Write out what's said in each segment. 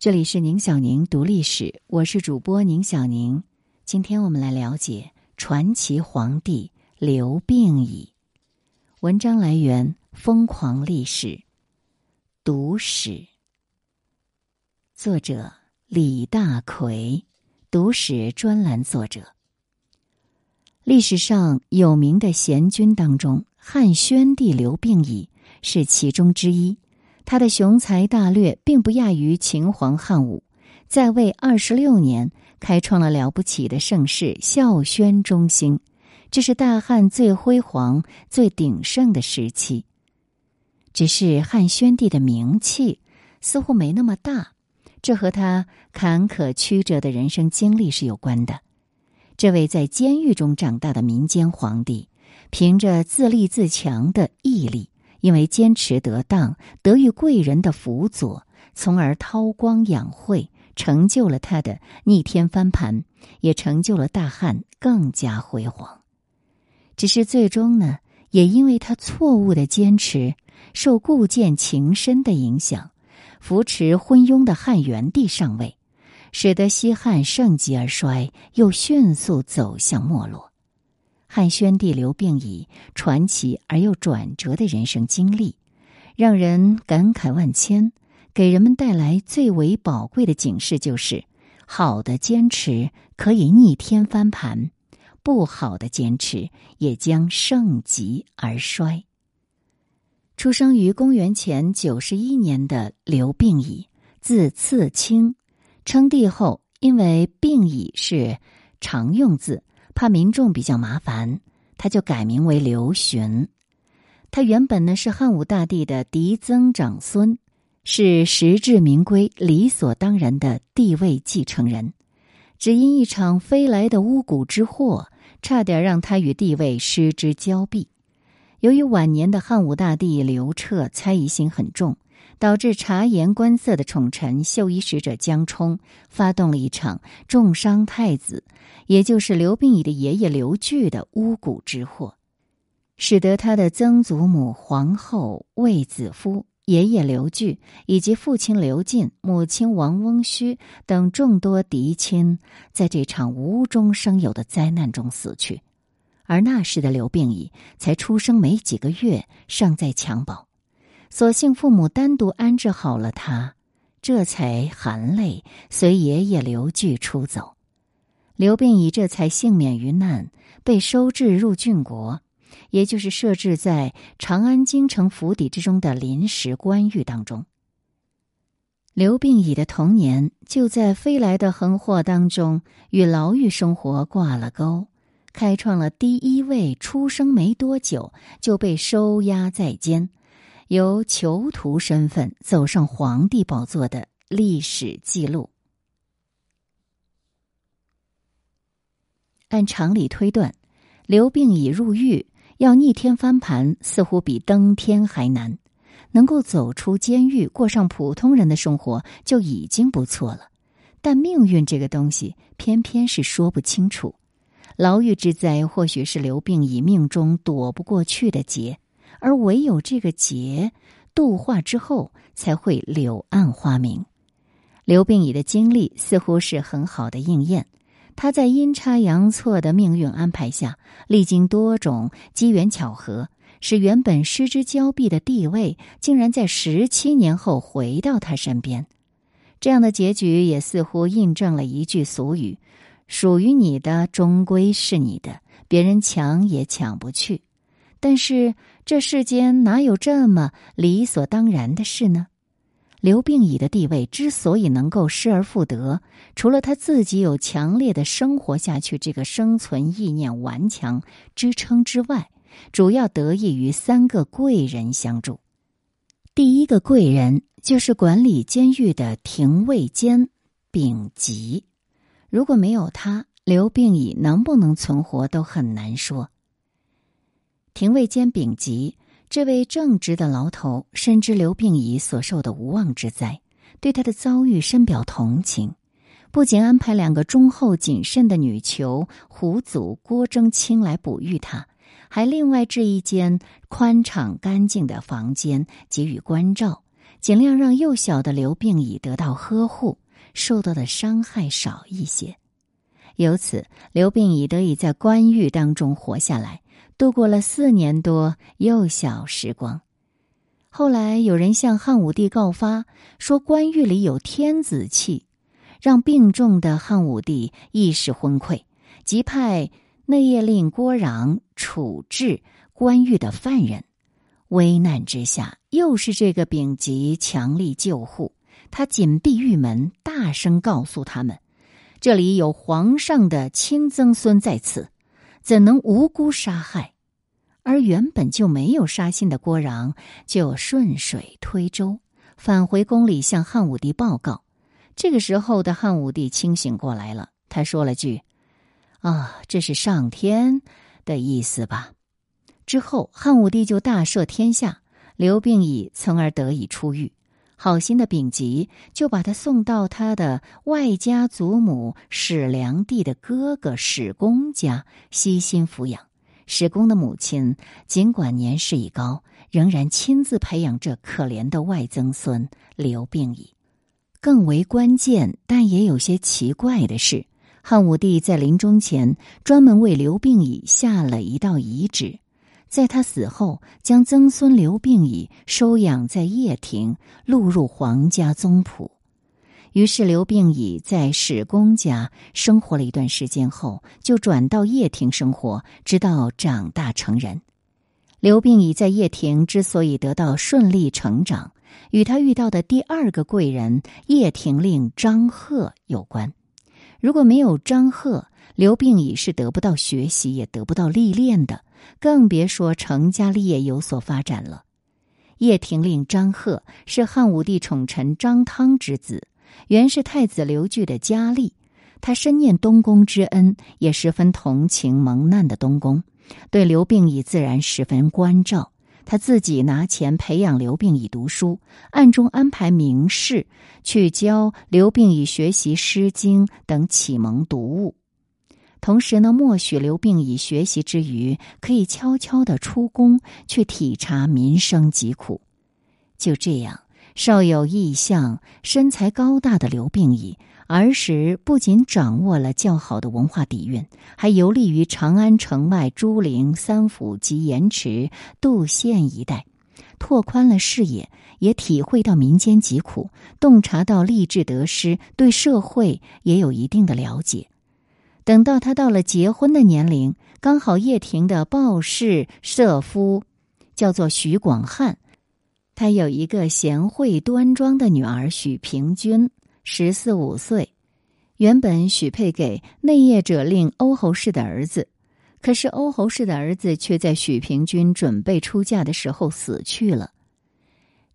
这里是宁小宁读历史，我是主播宁小宁。今天我们来了解传奇皇帝刘病已。文章来源《疯狂历史》，读史。作者李大奎，读史专栏作者。历史上有名的贤君当中，汉宣帝刘病已是其中之一。他的雄才大略并不亚于秦皇汉武，在位二十六年，开创了了不起的盛世——孝宣中兴，这是大汉最辉煌、最鼎盛的时期。只是汉宣帝的名气似乎没那么大，这和他坎坷曲折的人生经历是有关的。这位在监狱中长大的民间皇帝，凭着自立自强的毅力。因为坚持得当，得遇贵人的辅佐，从而韬光养晦，成就了他的逆天翻盘，也成就了大汉更加辉煌。只是最终呢，也因为他错误的坚持，受固剑情深的影响，扶持昏庸的汉元帝上位，使得西汉盛极而衰，又迅速走向没落。汉宣帝刘病已传奇而又转折的人生经历，让人感慨万千，给人们带来最为宝贵的警示就是：好的坚持可以逆天翻盘，不好的坚持也将盛极而衰。出生于公元前九十一年的刘病已，字次卿，称帝后，因为病已是常用字。怕民众比较麻烦，他就改名为刘询。他原本呢是汉武大帝的嫡曾长孙，是实至名归、理所当然的帝位继承人。只因一场飞来的巫蛊之祸，差点让他与帝位失之交臂。由于晚年的汉武大帝刘彻猜疑心很重。导致察言观色的宠臣绣衣使者江充发动了一场重伤太子，也就是刘病已的爷爷刘据的巫蛊之祸，使得他的曾祖母皇后卫子夫、爷爷刘据以及父亲刘进、母亲王翁须等众多嫡亲，在这场无中生有的灾难中死去。而那时的刘病已才出生没几个月，尚在襁褓。所幸父母单独安置好了他，这才含泪随爷爷刘据出走。刘病已这才幸免于难，被收治入郡国，也就是设置在长安京城府邸之中的临时官狱当中。刘病已的童年就在飞来的横祸当中与牢狱生活挂了钩，开创了第一位出生没多久就被收押在监。由囚徒身份走上皇帝宝座的历史记录。按常理推断，刘病已入狱，要逆天翻盘，似乎比登天还难。能够走出监狱，过上普通人的生活就已经不错了。但命运这个东西，偏偏是说不清楚。牢狱之灾，或许是刘病已命中躲不过去的劫。而唯有这个劫度化之后，才会柳暗花明。刘病已的经历似乎是很好的应验。他在阴差阳错的命运安排下，历经多种机缘巧合，使原本失之交臂的地位，竟然在十七年后回到他身边。这样的结局也似乎印证了一句俗语：“属于你的终归是你的，别人抢也抢不去。”但是这世间哪有这么理所当然的事呢？刘病已的地位之所以能够失而复得，除了他自己有强烈的生活下去这个生存意念顽强支撑之外，主要得益于三个贵人相助。第一个贵人就是管理监狱的廷尉监丙吉，如果没有他，刘病已能不能存活都很难说。廷尉兼丙吉这位正直的牢头深知刘病已所受的无妄之灾，对他的遭遇深表同情，不仅安排两个忠厚谨慎的女囚胡祖、郭征清来哺育他，还另外置一间宽敞干净的房间给予关照，尽量让幼小的刘病已得到呵护，受到的伤害少一些。由此，刘病已得以在关狱当中活下来，度过了四年多幼小时光。后来有人向汉武帝告发说，关狱里有天子气，让病重的汉武帝意识昏聩，即派内业令郭壤处置关狱的犯人。危难之下，又是这个丙吉强力救护，他紧闭狱门，大声告诉他们：“这里有皇上的亲曾孙在此，怎能无辜杀害？”而原本就没有杀心的郭壤，就顺水推舟返回宫里向汉武帝报告。这个时候的汉武帝清醒过来了，他说了句：“啊，这是上天的意思吧？”之后，汉武帝就大赦天下，刘病已从而得以出狱。好心的丙吉就把他送到他的外家祖母史良娣的哥哥史公家悉心抚养。史公的母亲尽管年事已高，仍然亲自培养这可怜的外曾孙刘病已。更为关键，但也有些奇怪的是，汉武帝在临终前专门为刘病已下了一道遗旨。在他死后，将曾孙刘病已收养在掖庭，录入皇家宗谱。于是刘病已在史公家生活了一段时间后，就转到掖庭生活，直到长大成人。刘病已在掖庭之所以得到顺利成长，与他遇到的第二个贵人掖庭令张贺有关。如果没有张贺，刘病已是得不到学习，也得不到历练的。更别说成家立业有所发展了。叶廷令张贺是汉武帝宠臣张汤之子，原是太子刘据的家吏。他深念东宫之恩，也十分同情蒙难的东宫，对刘病已自然十分关照。他自己拿钱培养刘病已读书，暗中安排名士去教刘病已学习《诗经》等启蒙读物。同时呢，默许刘病已学习之余，可以悄悄的出宫去体察民生疾苦。就这样，少有异相、身材高大的刘病已，儿时不仅掌握了较好的文化底蕴，还游历于长安城外、朱陵、三府及盐池、杜县一带，拓宽了视野，也体会到民间疾苦，洞察到励志得失，对社会也有一定的了解。等到他到了结婚的年龄，刚好叶婷的鲍氏社夫叫做许广汉，他有一个贤惠端庄的女儿许平君，十四五岁，原本许配给内业者令欧侯氏的儿子，可是欧侯氏的儿子却在许平君准备出嫁的时候死去了。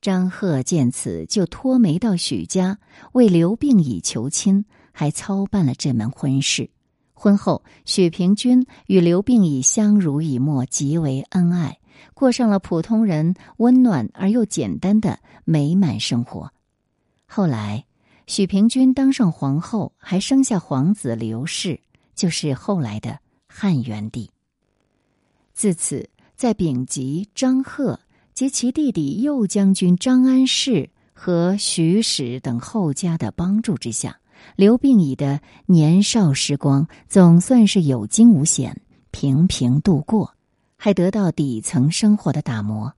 张贺见此，就托媒到许家为刘病已求亲，还操办了这门婚事。婚后，许平君与刘病已相濡以沫，极为恩爱，过上了普通人温暖而又简单的美满生活。后来，许平君当上皇后，还生下皇子刘氏，就是后来的汉元帝。自此，在丙吉、张贺及其弟弟右将军张安世和徐史等后家的帮助之下。刘病已的年少时光总算是有惊无险，平平度过，还得到底层生活的打磨。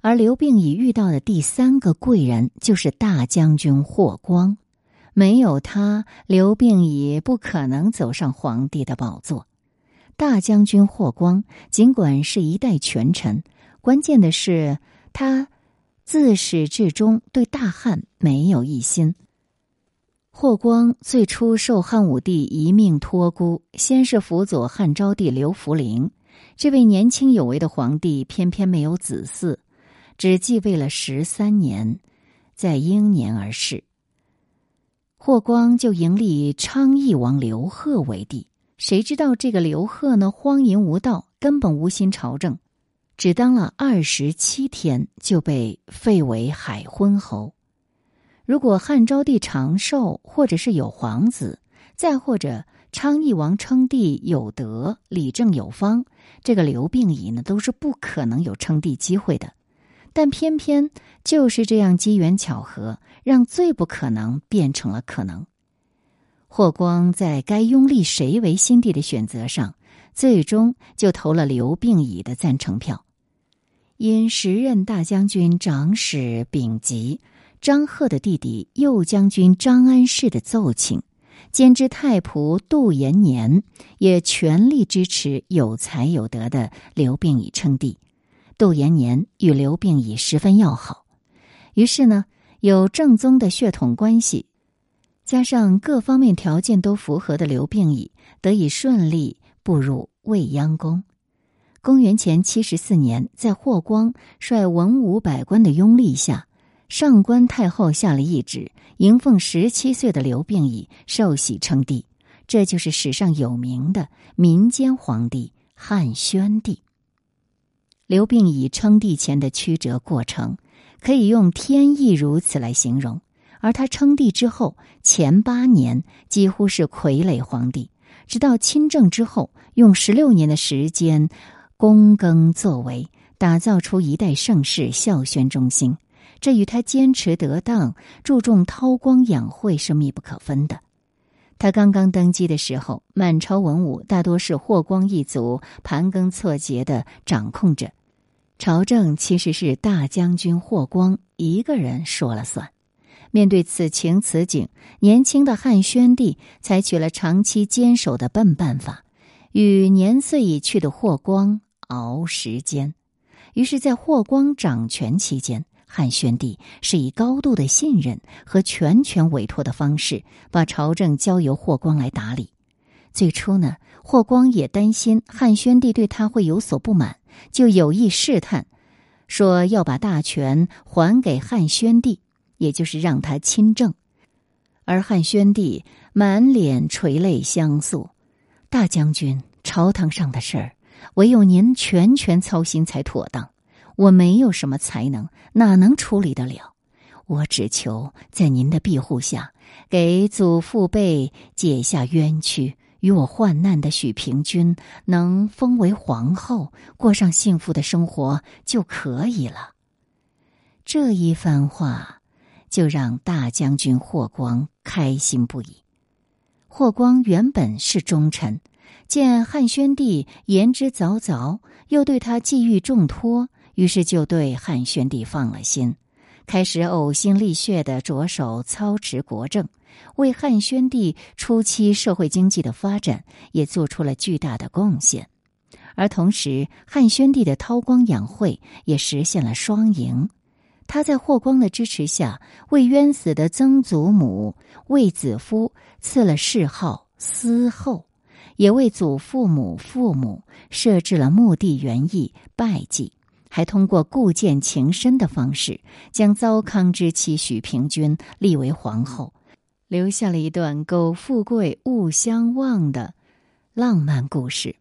而刘病已遇到的第三个贵人就是大将军霍光，没有他，刘病已不可能走上皇帝的宝座。大将军霍光尽管是一代权臣，关键的是他自始至终对大汉没有一心。霍光最初受汉武帝一命托孤，先是辅佐汉昭帝刘弗陵。这位年轻有为的皇帝偏偏没有子嗣，只继位了十三年，在英年而逝。霍光就迎立昌邑王刘贺为帝，谁知道这个刘贺呢，荒淫无道，根本无心朝政，只当了二十七天就被废为海昏侯。如果汉昭帝长寿，或者是有皇子，再或者昌邑王称帝有德、理政有方，这个刘病已呢都是不可能有称帝机会的。但偏偏就是这样机缘巧合，让最不可能变成了可能。霍光在该拥立谁为新帝的选择上，最终就投了刘病已的赞成票。因时任大将军长史丙吉、张贺的弟弟右将军张安世的奏请，兼之太仆杜延年也全力支持有才有德的刘病已称帝。杜延年与刘病已十分要好，于是呢，有正宗的血统关系。加上各方面条件都符合的刘病已得以顺利步入未央宫。公元前七十四年，在霍光率文武百官的拥立下，上官太后下了懿旨，迎奉十七岁的刘病已受洗称帝。这就是史上有名的民间皇帝汉宣帝。刘病已称帝前的曲折过程，可以用天意如此来形容。而他称帝之后，前八年几乎是傀儡皇帝，直到亲政之后，用十六年的时间，躬耕作为，打造出一代盛世孝宣中兴。这与他坚持得当、注重韬光养晦是密不可分的。他刚刚登基的时候，满朝文武大多是霍光一族盘庚错节的掌控着，朝政其实是大将军霍光一个人说了算。面对此情此景，年轻的汉宣帝采取了长期坚守的笨办法，与年岁已去的霍光熬时间。于是，在霍光掌权期间，汉宣帝是以高度的信任和全权委托的方式，把朝政交由霍光来打理。最初呢，霍光也担心汉宣帝对他会有所不满，就有意试探，说要把大权还给汉宣帝。也就是让他亲政，而汉宣帝满脸垂泪相诉：“大将军，朝堂上的事儿，唯有您全权操心才妥当。我没有什么才能，哪能处理得了？我只求在您的庇护下，给祖父辈解下冤屈，与我患难的许平君能封为皇后，过上幸福的生活就可以了。”这一番话。就让大将军霍光开心不已。霍光原本是忠臣，见汉宣帝言之凿凿，又对他寄予重托，于是就对汉宣帝放了心，开始呕心沥血的着手操持国政，为汉宣帝初期社会经济的发展也做出了巨大的贡献。而同时，汉宣帝的韬光养晦也实现了双赢。他在霍光的支持下，为冤死的曾祖母卫子夫赐了谥号司后，也为祖父母父母设置了墓地园艺拜祭，还通过故建情深的方式，将糟糠之妻许平君立为皇后，留下了一段苟富贵勿相忘的浪漫故事。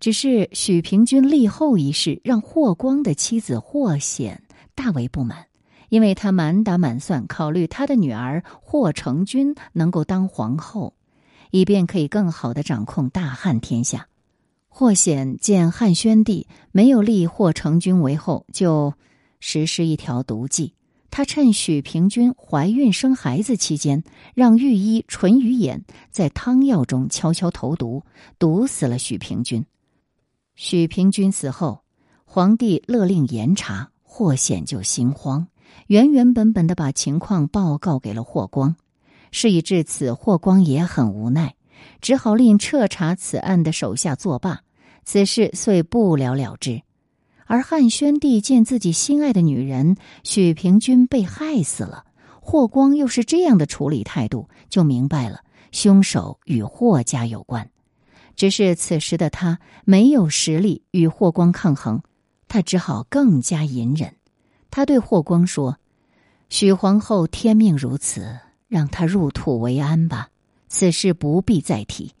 只是许平君立后一事，让霍光的妻子霍显。大为不满，因为他满打满算考虑他的女儿霍成君能够当皇后，以便可以更好的掌控大汉天下。霍显见汉宣帝没有立霍成君为后，就实施一条毒计。他趁许平君怀孕生孩子期间，让御医淳于衍在汤药中悄悄投毒，毒死了许平君。许平君死后，皇帝勒令严查。霍显就心慌，原原本本的把情况报告给了霍光。事已至此，霍光也很无奈，只好令彻查此案的手下作罢。此事遂不了了之。而汉宣帝见自己心爱的女人许平君被害死了，霍光又是这样的处理态度，就明白了凶手与霍家有关。只是此时的他没有实力与霍光抗衡。他只好更加隐忍。他对霍光说：“许皇后天命如此，让她入土为安吧。此事不必再提。”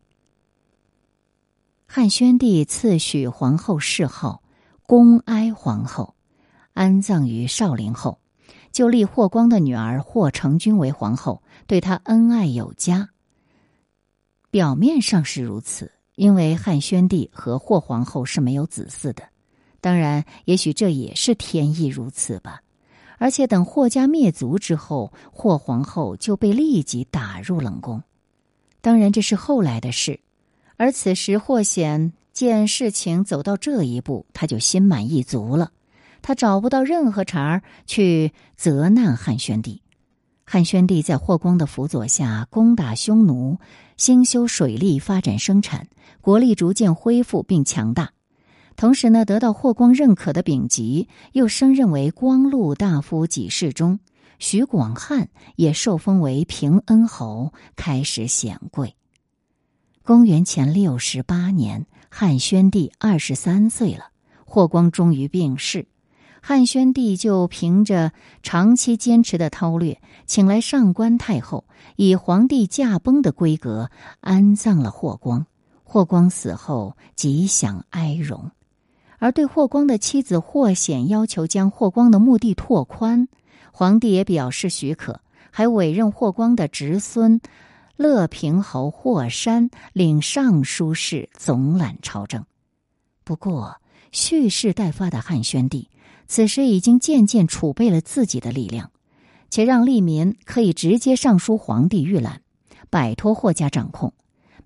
汉宣帝赐许皇后谥号恭哀皇后，安葬于少陵后，就立霍光的女儿霍成君为皇后，对她恩爱有加。表面上是如此，因为汉宣帝和霍皇后是没有子嗣的。当然，也许这也是天意如此吧。而且等霍家灭族之后，霍皇后就被立即打入冷宫。当然，这是后来的事。而此时，霍显见事情走到这一步，他就心满意足了。他找不到任何茬儿去责难汉宣帝。汉宣帝在霍光的辅佐下攻打匈奴，兴修水利，发展生产，国力逐渐恢复并强大。同时呢，得到霍光认可的丙吉又升任为光禄大夫给事中，徐广汉也受封为平恩侯，开始显贵。公元前六十八年，汉宣帝二十三岁了，霍光终于病逝。汉宣帝就凭着长期坚持的韬略，请来上官太后，以皇帝驾崩的规格安葬了霍光。霍光死后，极享哀荣。而对霍光的妻子霍显要求将霍光的墓地拓宽，皇帝也表示许可，还委任霍光的侄孙乐平侯霍山领尚书事，总揽朝政。不过，蓄势待发的汉宣帝此时已经渐渐储备了自己的力量，且让利民可以直接上书皇帝预览，摆脱霍家掌控。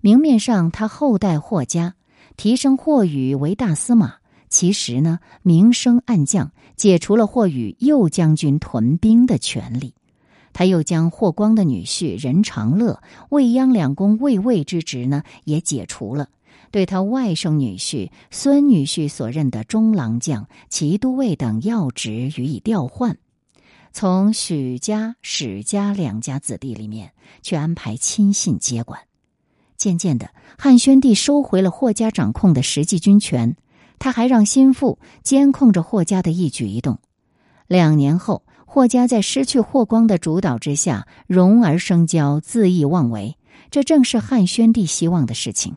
明面上他后代霍家，提升霍宇为大司马。其实呢，明升暗降，解除了霍宇右将军屯兵的权利。他又将霍光的女婿任长乐、未央两公卫尉之职呢，也解除了。对他外甥女婿、孙女婿所任的中郎将、骑都尉等要职予以调换，从许家、史家两家子弟里面去安排亲信接管。渐渐的，汉宣帝收回了霍家掌控的实际军权。他还让心腹监控着霍家的一举一动。两年后，霍家在失去霍光的主导之下，荣而生骄，恣意妄为。这正是汉宣帝希望的事情。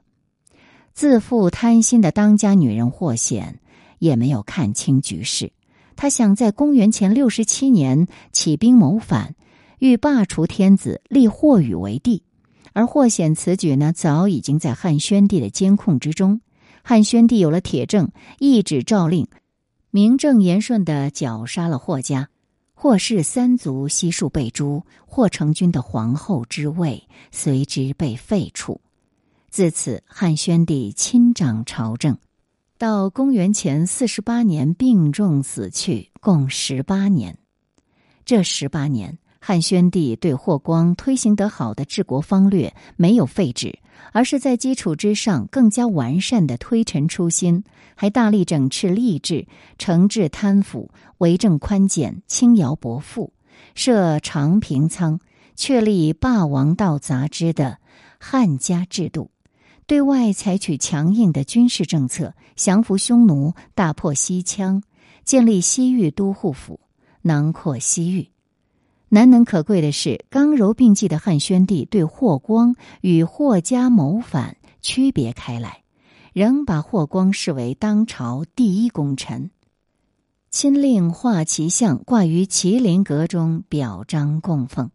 自负贪心的当家女人霍显也没有看清局势。他想在公元前六十七年起兵谋反，欲罢黜天子，立霍宇为帝。而霍显此举呢，早已经在汉宣帝的监控之中。汉宣帝有了铁证，一纸诏令，名正言顺的绞杀了霍家，霍氏三族悉数被诛，霍成君的皇后之位随之被废黜。自此，汉宣帝亲掌朝政，到公元前四十八年病重死去，共十八年。这十八年。汉宣帝对霍光推行得好的治国方略没有废止，而是在基础之上更加完善的推陈出新，还大力整治吏治，惩治贪腐，为政宽简，轻徭薄赋，设长平仓，确立霸王道杂之的汉家制度，对外采取强硬的军事政策，降服匈奴，大破西羌，建立西域都护府，囊括西域。难能可贵的是，刚柔并济的汉宣帝对霍光与霍家谋反区别开来，仍把霍光视为当朝第一功臣，亲令画其像挂于麒麟阁中，表彰供奉。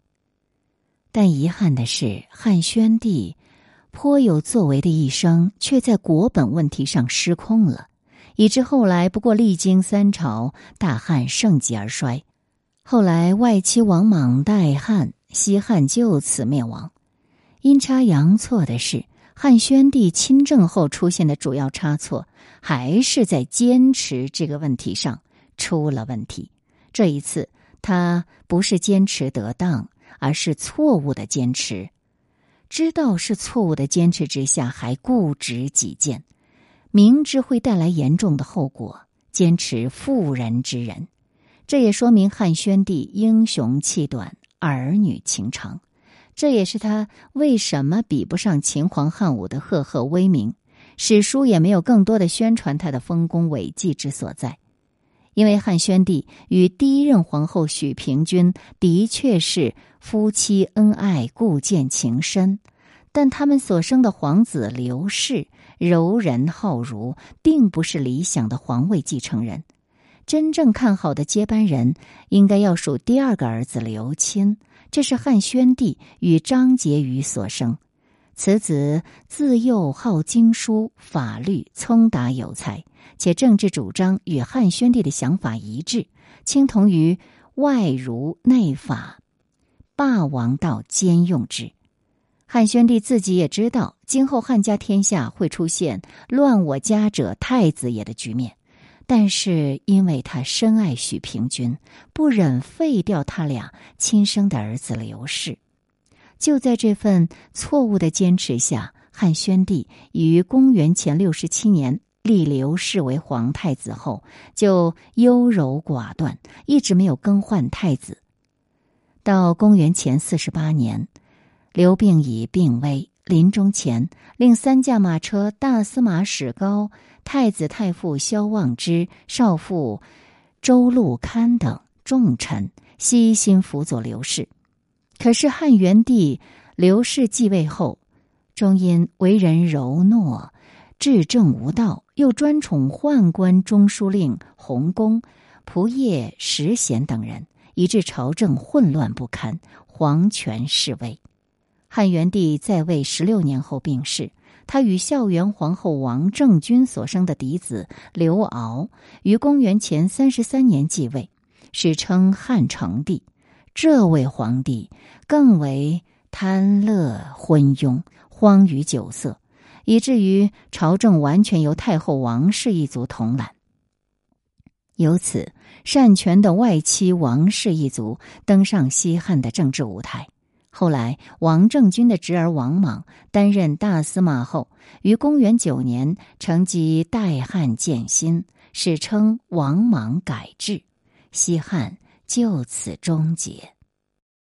但遗憾的是，汉宣帝颇有作为的一生，却在国本问题上失控了，以致后来不过历经三朝，大汉盛极而衰。后来，外戚王莽代汉，西汉就此灭亡。阴差阳错的是，汉宣帝亲政后出现的主要差错，还是在坚持这个问题上出了问题。这一次，他不是坚持得当，而是错误的坚持。知道是错误的坚持之下，还固执己见，明知会带来严重的后果，坚持妇人之仁。这也说明汉宣帝英雄气短，儿女情长，这也是他为什么比不上秦皇汉武的赫赫威名，史书也没有更多的宣传他的丰功伟绩之所在。因为汉宣帝与第一任皇后许平君的确是夫妻恩爱，故见情深，但他们所生的皇子刘氏柔仁好儒，并不是理想的皇位继承人。真正看好的接班人，应该要数第二个儿子刘钦。这是汉宣帝与张婕妤所生。此子自幼好经书法律，聪达有才，且政治主张与汉宣帝的想法一致，倾同于外儒内法，霸王道兼用之。汉宣帝自己也知道，今后汉家天下会出现乱我家者太子也的局面，但是因为他深爱许平君，不忍废掉他俩亲生的儿子刘氏。就在这份错误的坚持下，汉宣帝于公元前六十七年立刘氏为皇太子后，就优柔寡断，一直没有更换太子。到公元前四十八年，刘病已病危，临终前令三驾马车大司马史高、太子太傅萧望之、少傅周禄堪等重臣悉心辅佐刘氏。可是汉元帝刘氏继位后，终因为人柔懦、治政无道，又专宠宦官中书令洪公、仆射石显等人，以致朝政混乱不堪，皇权式微。汉元帝在位十六年后病逝，他与孝元皇后王政君所生的嫡子刘骜于公元前三十三年继位，史称汉成帝。这位皇帝更为贪乐昏庸，荒于酒色，以至于朝政完全由太后王氏一族统揽。由此，擅权的外戚王氏一族登上西汉的政治舞台。后来，王政君的侄儿王莽担任大司马后，于公元九年乘机代汉建新，史称王莽改制，西汉。就此终结。